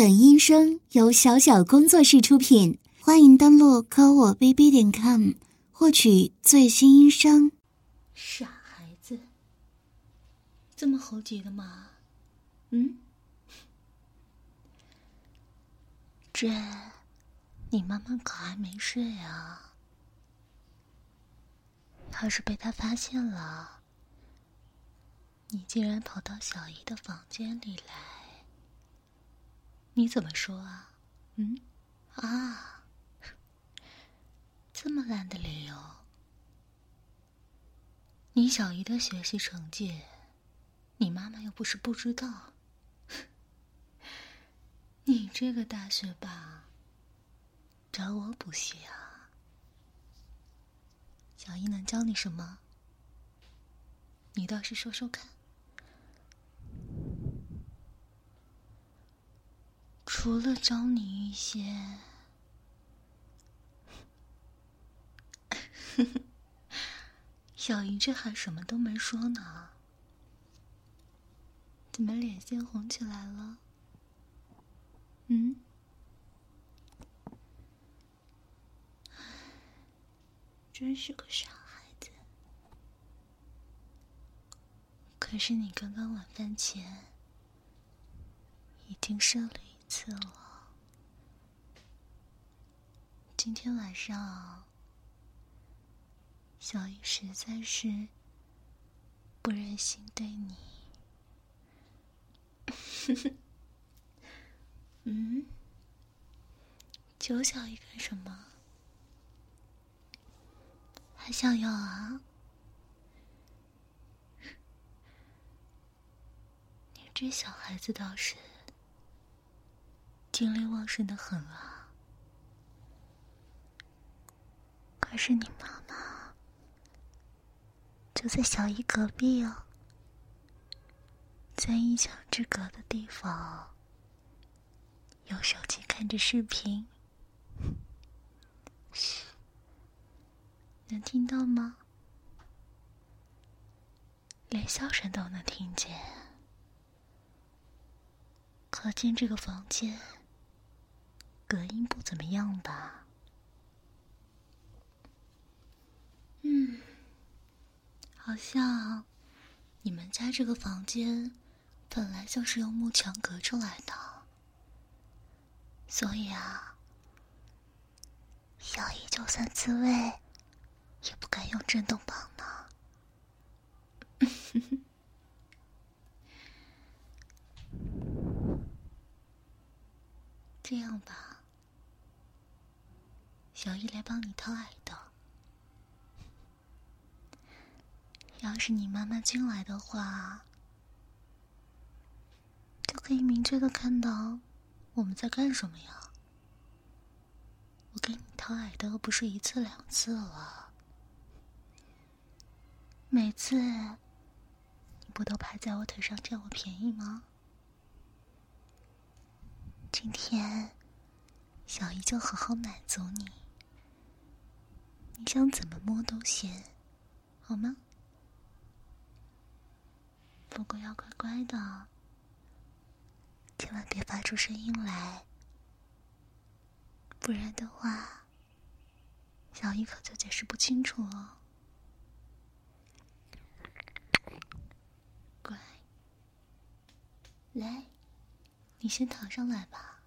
本音声由小小工作室出品，欢迎登录科我 bb 点 com 获取最新音声。傻孩子，这么猴急的吗？嗯？这，你妈妈可还没睡啊？要是被他发现了，你竟然跑到小姨的房间里来。你怎么说啊？嗯，啊，这么烂的理由？你小姨的学习成绩，你妈妈又不是不知道。你这个大学霸，找我补习啊？小姨能教你什么？你倒是说说看。除了找你一些，小姨这还什么都没说呢，怎么脸先红起来了？嗯？真是个傻孩子。可是你刚刚晚饭前已经射了。次了，今天晚上，小姨实在是不忍心对你。嗯，求小姨干什么？还想要啊？你这小孩子倒是。精力旺盛的很啊！可是你妈妈就在小姨隔壁哦，在一墙之隔的地方，用手机看着视频。嘘，能听到吗？连笑声都能听见，可见这个房间。隔音不怎么样吧？嗯，好像你们家这个房间本来就是用木墙隔出来的，所以啊，小姨就算自慰也不敢用震动棒呢。这样吧。小姨来帮你掏耳朵。要是你妈妈进来的话，就可以明确的看到我们在干什么呀。我给你掏耳朵不是一次两次了，每次你不都趴在我腿上占我便宜吗？今天小姨就好好满足你。你想怎么摸都行，好吗？不过要乖乖的，千万别发出声音来，不然的话，小姨可就解释不清楚了。乖，来，你先躺上来吧。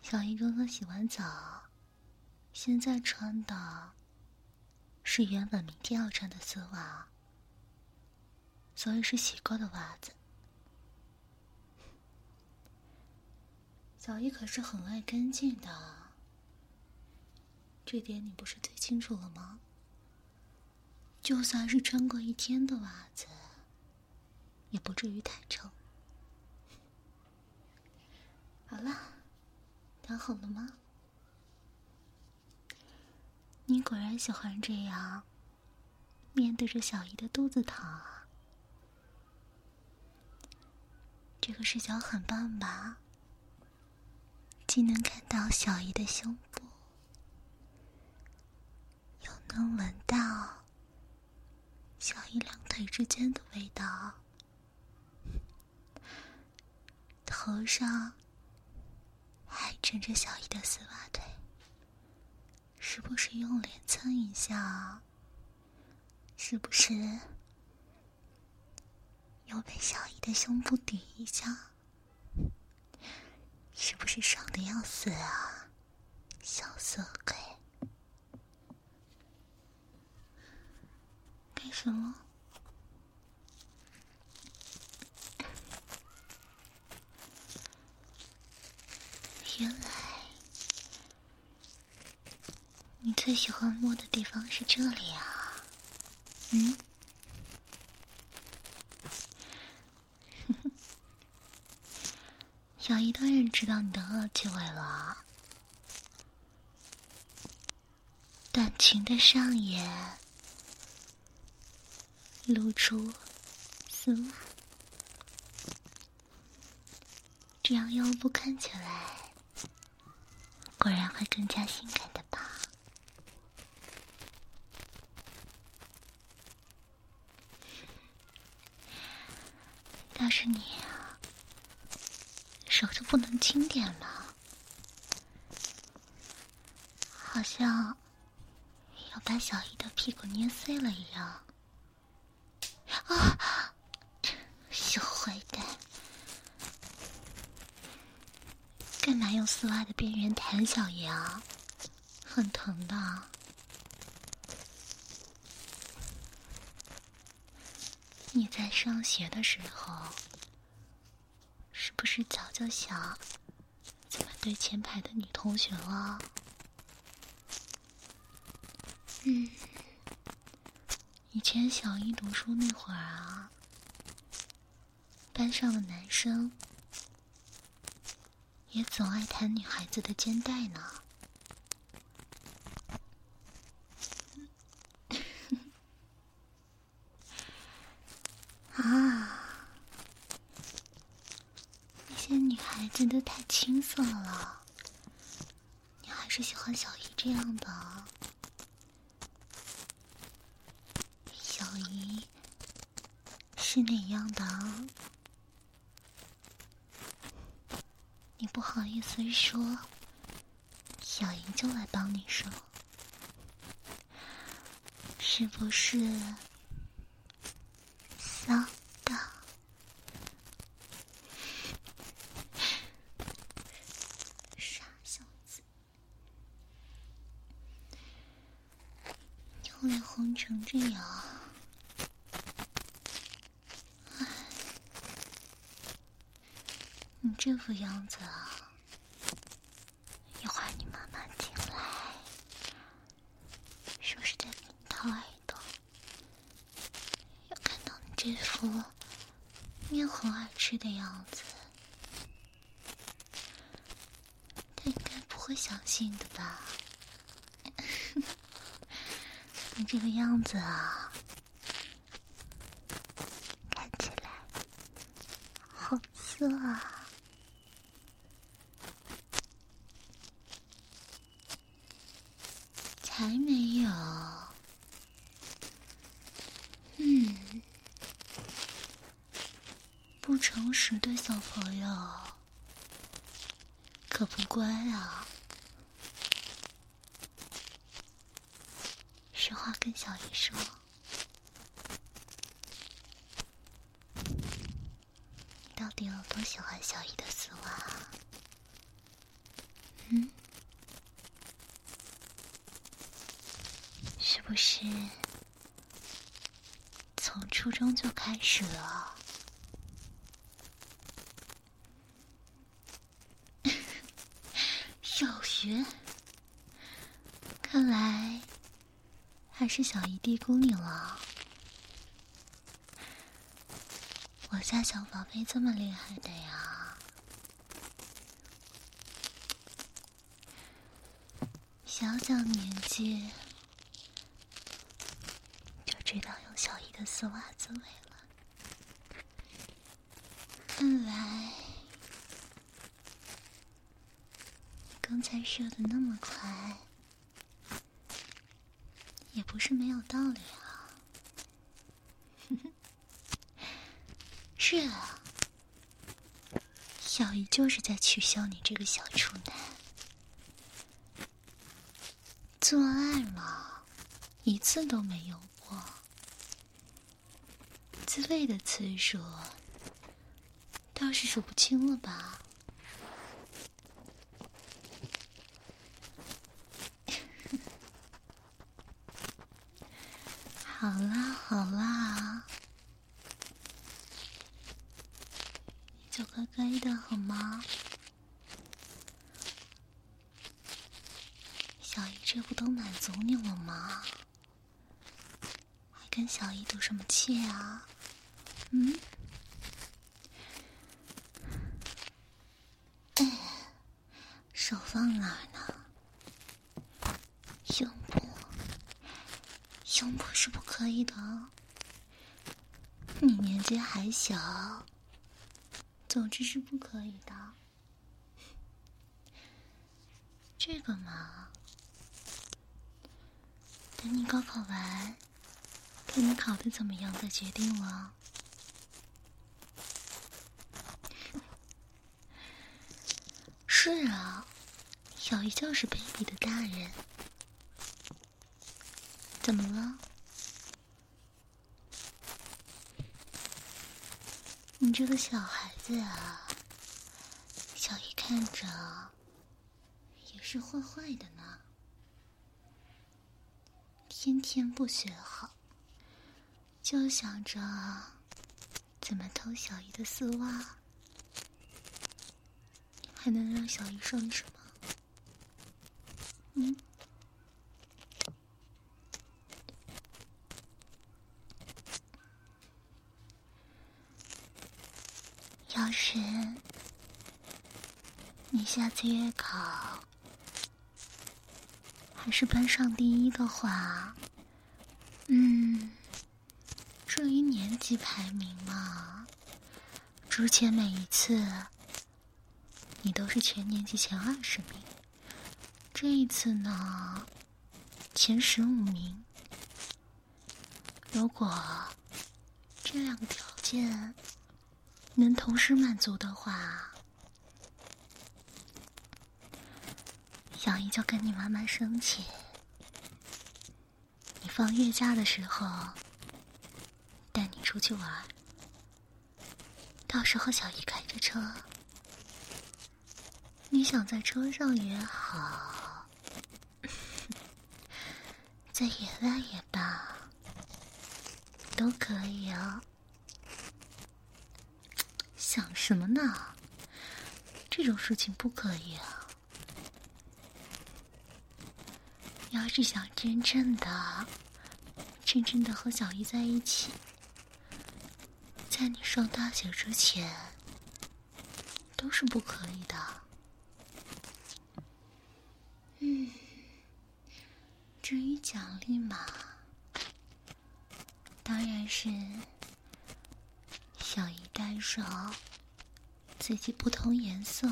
小姨刚刚洗完澡。现在穿的是原本明天要穿的丝袜，所以是洗过的袜子。小姨可是很爱干净的，这点你不是最清楚了吗？就算是穿过一天的袜子，也不至于太臭。好了，躺好了吗？你果然喜欢这样，面对着小姨的肚子躺啊！这个视角很棒吧？既能看到小姨的胸部，又能闻到小姨两腿之间的味道，头上还枕着小姨的丝袜腿，时不时用脸蹭一下，是不是又被小姨的胸部顶一下？是不是爽的要死啊，小色鬼？干什么？原来你最喜欢摸的地方是这里啊？嗯？小姨当然知道你的恶趣味了，短裙的上沿露出丝袜，这样腰部看起来。果然会更加性感的吧？要是你啊，手就不能轻点吗？好像要把小姨的屁股捏碎了一样。啊！小坏蛋！干嘛用丝袜的边缘弹小姨啊？很疼的。你在上学的时候，是不是早就想怎么对前排的女同学了？嗯，以前小一读书那会儿啊，班上的男生。也总爱弹女孩子的肩带呢。啊，那些女孩子都太青涩了，你还是喜欢小姨这样的。小姨是哪样的？你不好意思说，小姨就来帮你说，是不是？骚的，傻小子，脸红成这样。你这副样子啊！一会儿你妈妈进来，说是在给你掏耳朵，要看到你这副面红耳赤的样子，他应该不会相信的吧？你这个样子啊，看起来好色啊！才没有，嗯，不诚实的小朋友可不乖啊！实话跟小姨说，你到底有多喜欢小姨的丝袜？嗯？是不是从初中就开始了，小学，看来还是小姨低估你了。我家小宝贝这么厉害的呀，小小年纪就。知道用小姨的丝袜滋味了，看来刚才射的那么快，也不是没有道理啊。是啊，小姨就是在取笑你这个小处男，做爱嘛一次都没有过，自慰的次数倒是数不清了吧？好啦好啦。就乖乖的好吗？小姨这不都满足你了吗？还跟小姨赌什么气啊？嗯？手放哪儿呢？胸部，胸部是不可以的。你年纪还小。总之是不可以的。这个嘛，等你高考完，看你考的怎么样再决定了。是啊，小姨就是卑鄙的大人，怎么了？你这个小孩子啊，小姨看着也是坏坏的呢，天天不学好，就想着怎么偷小姨的丝袜，还能让小姨说你什么？嗯？老师你下次月考还是班上第一的话，嗯，至于年级排名嘛，之前每一次你都是全年级前二十名，这一次呢，前十五名。如果这两个条件。能同时满足的话，小姨就跟你妈妈生气。你放月假的时候带你出去玩，到时候小姨开着车，你想在车上也好，在野外也罢，都可以啊。想什么呢？这种事情不可以啊！要是想真正的、真正的和小姨在一起，在你上大学之前，都是不可以的。嗯，至于奖励嘛，当然是。小姨带上自己不同颜色、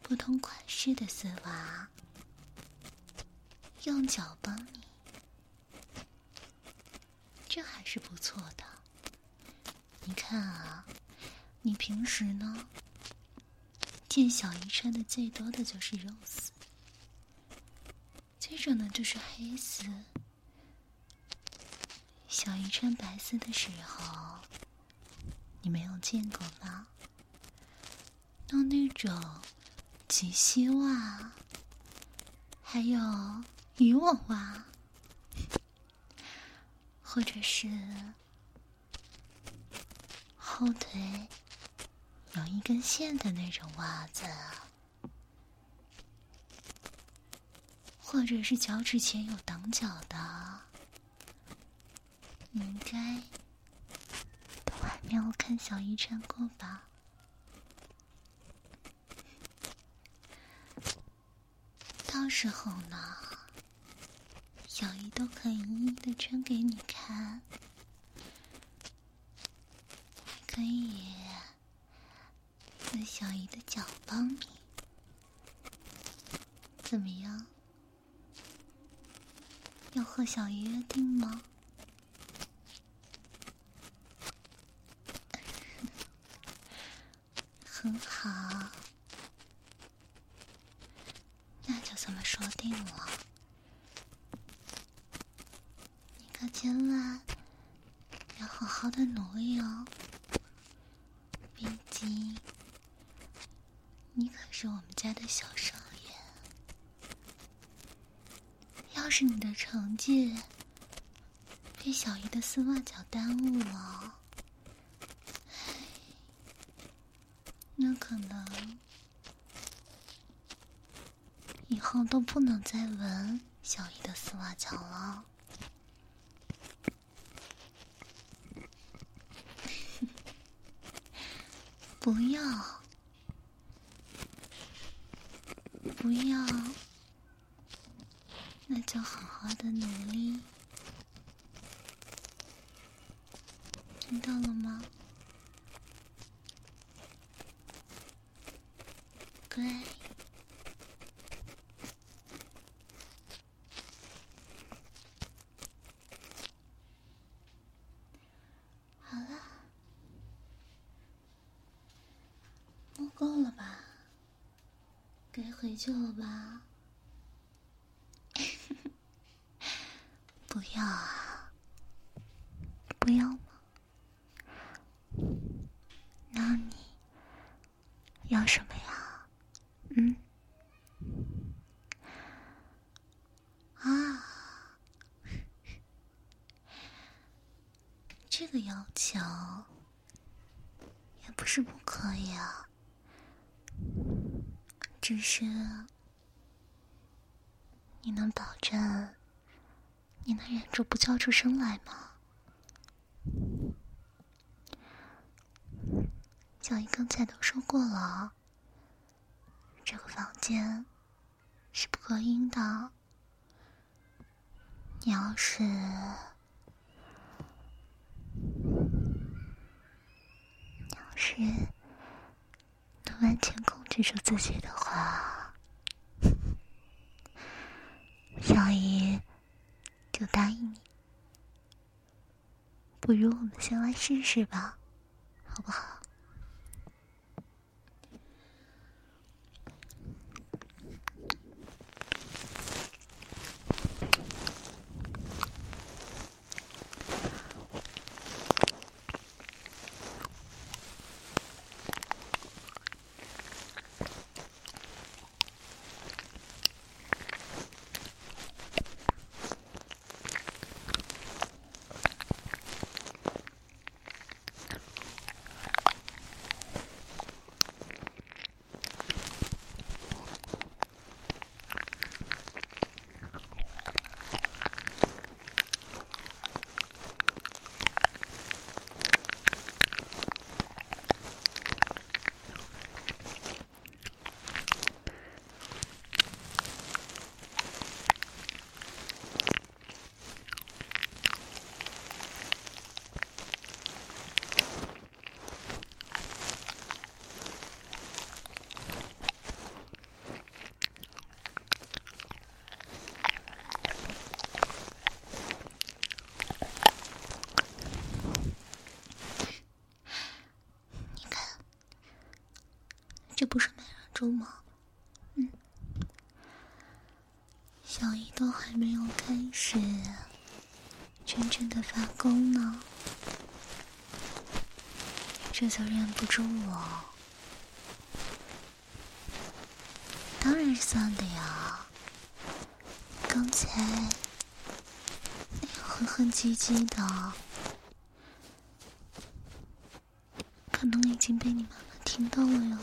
不同款式的丝袜，用脚帮你，这还是不错的。你看啊，你平时呢，见小姨穿的最多的就是肉丝，接着呢就是黑丝。小姨穿白丝的时候。你没有见过吗？弄那种及膝袜，还有渔网袜，或者是后腿有一根线的那种袜子，或者是脚趾前有挡脚的，应该。让我看小姨穿过吧，到时候呢，小姨都可以一一的穿给你看，可以用小姨的脚帮你，怎么样？要和小姨约定吗？很好，那就这么说定了。你可千万要好好的努力哦，毕竟你可是我们家的小少爷。要是你的成绩被小姨的丝袜脚耽误了，那可能以后都不能再闻小姨的丝袜脚了。不要，不要，那就好好的努力，听到了吗？乖，好了，摸够了吧？该回去了吧？不要啊！不要吗？那你要什么呀？嗯？啊，这个要求也不是不可以啊，只是你能保证你能忍住不叫出声来吗？小姨刚才都说过了，这个房间是不隔音的。你要是你要是能完全控说自己的话，小姨就答应你。不如我们先来试试吧，好不好？你看，这不是美人珠吗？嗯，小姨都还没有开始真正的发功呢，这就忍不住我。当然是算的呀，刚才那个哼哼唧唧的。可能已经被你妈妈听到了哟。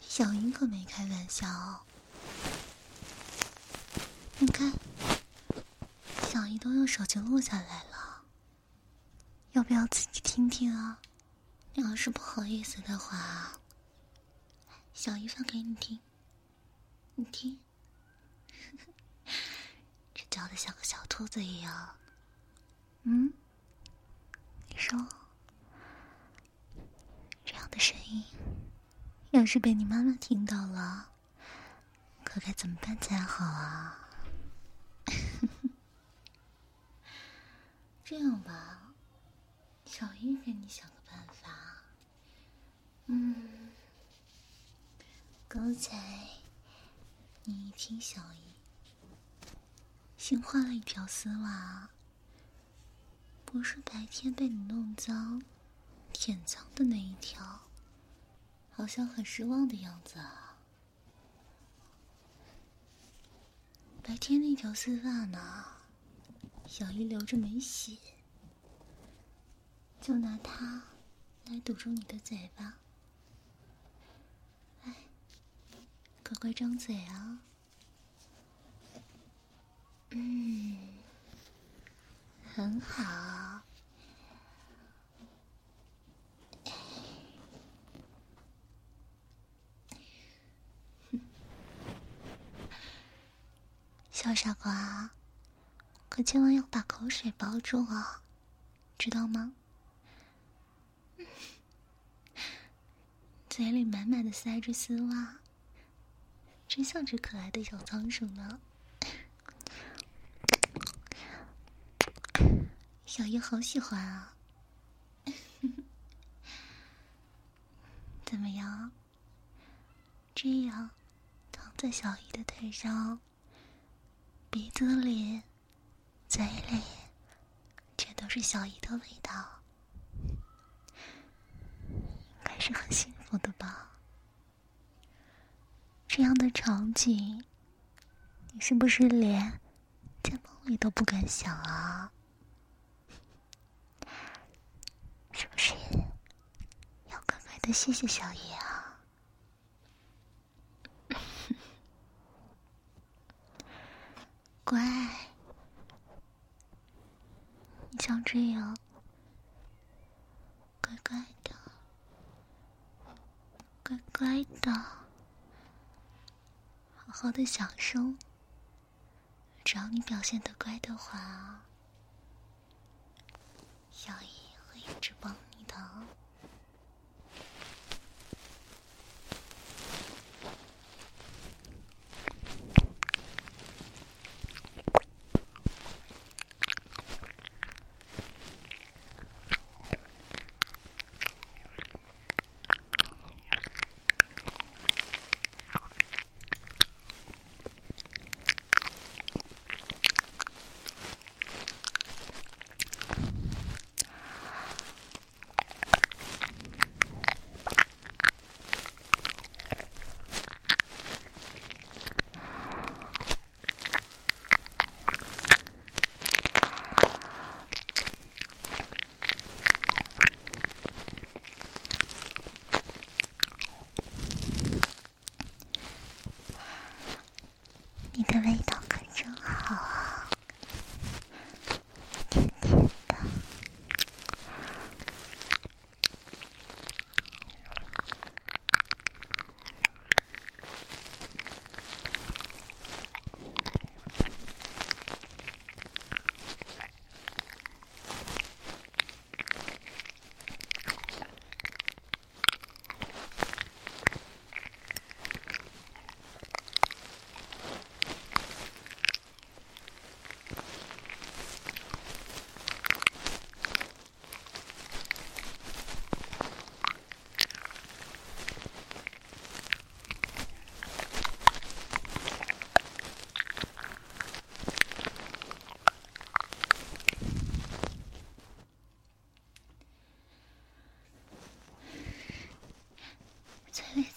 小英可没开玩笑，你看，小姨都用手机录下来了，要不要自己听听啊？你要是不好意思的话，小姨放给你听，你听，这叫的像个小兔子一样，嗯？你说，这样的声音，要是被你妈妈听到了，可该怎么办才好啊？这样吧，小姨给你想个办法。嗯。刚才你一听小姨。新换了一条丝袜。不是白天被你弄脏，舔脏的那一条，好像很失望的样子啊。白天那条丝袜呢？小姨留着没洗。就拿它来堵住你的嘴巴。乖乖张嘴啊！嗯，很好。小傻瓜，可千万要把口水包住啊，知道吗？嘴里满满的塞着丝袜。真像只可爱的小仓鼠呢，小姨好喜欢啊！怎么样？这样躺在小姨的腿上，鼻子里、嘴里，全都是小姨的味道，应该是很幸福的吧？这样的场景，你是不是连在梦里都不敢想啊？是不是要乖乖的谢谢小姨啊？乖，你像这样乖乖，乖乖的。好好的享受，只要你表现的乖的话，小姨会一直帮你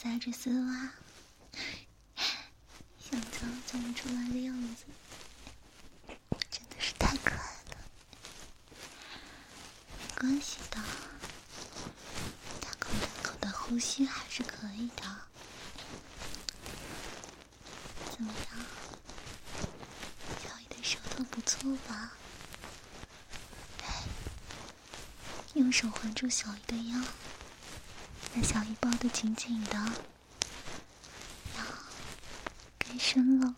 带着丝袜，想叫叫不出来的样子，真的是太可爱了。没关系的，大口大口的呼吸还是可以的。怎么样，小姨的舌头不错吧？用手环住小姨的腰。把小姨抱得紧紧的，然后该伸了。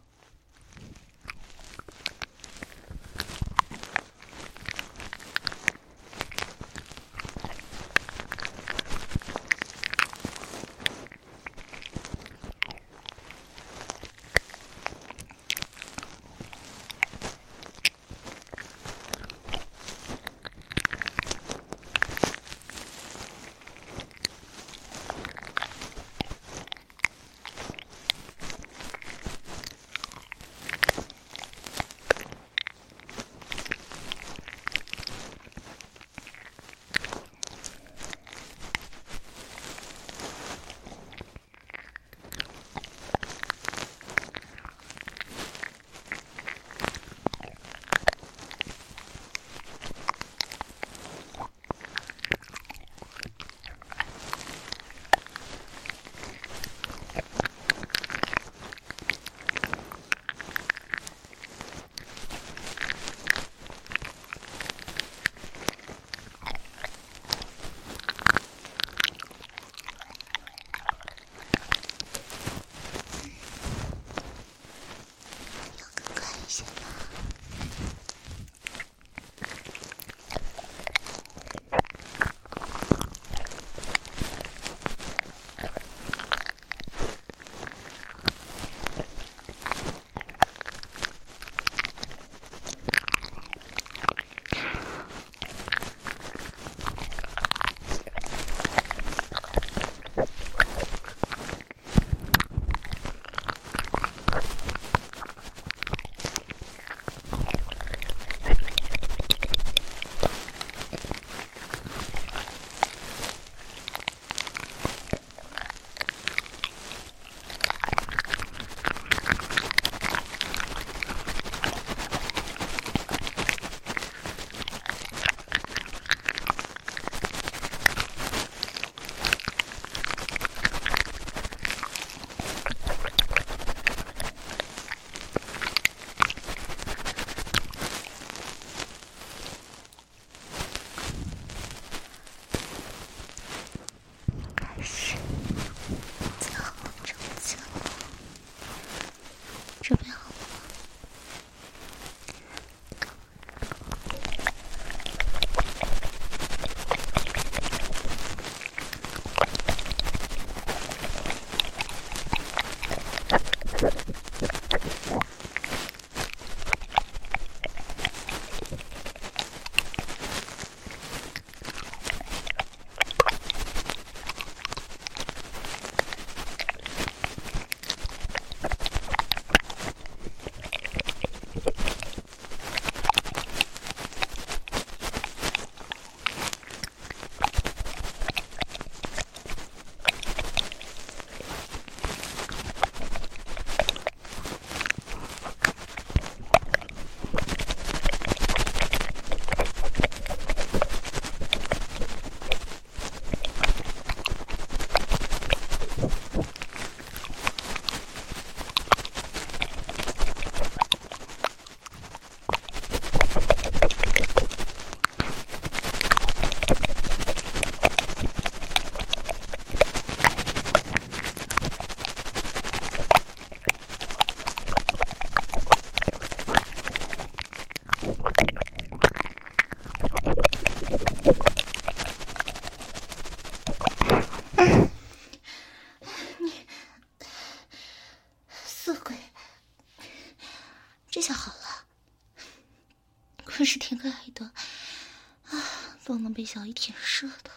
小姨舔射的，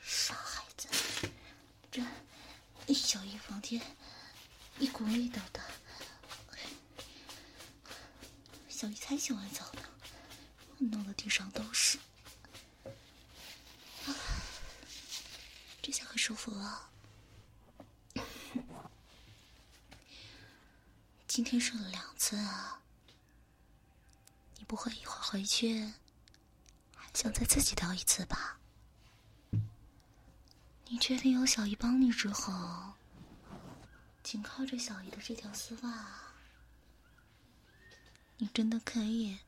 傻孩子。这小姨房间一股味道的，小姨才洗完澡呢，弄得地上都是，啊，这下可舒服了。今天睡了两次啊。你不会一会儿回去想再自己倒一次吧？你确定有小姨帮你之后，仅靠着小姨的这条丝袜，你真的可以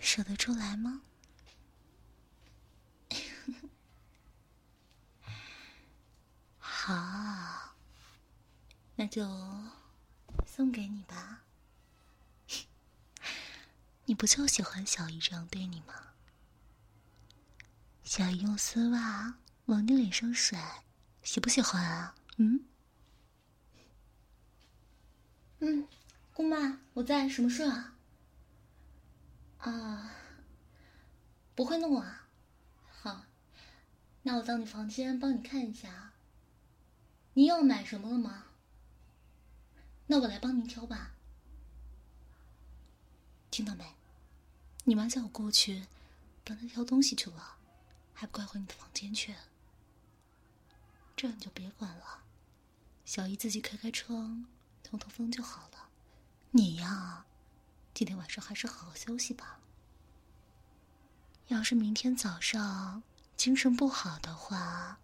舍得出来吗？好，那就送给你吧。你不就喜欢小姨这样对你吗？想用丝袜往你脸上甩，喜不喜欢啊？嗯？嗯，姑妈，我在，什么事啊？啊，不会弄啊？好，那我到你房间帮你看一下。你要买什么了吗？那我来帮您挑吧。听到没？你妈叫我过去帮她挑东西去了，还不快回你的房间去？这你就别管了，小姨自己开开窗通通风就好了。你呀，今天晚上还是好好休息吧。要是明天早上精神不好的话，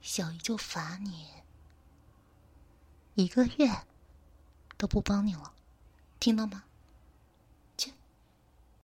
小姨就罚你一个月都不帮你了，听到吗？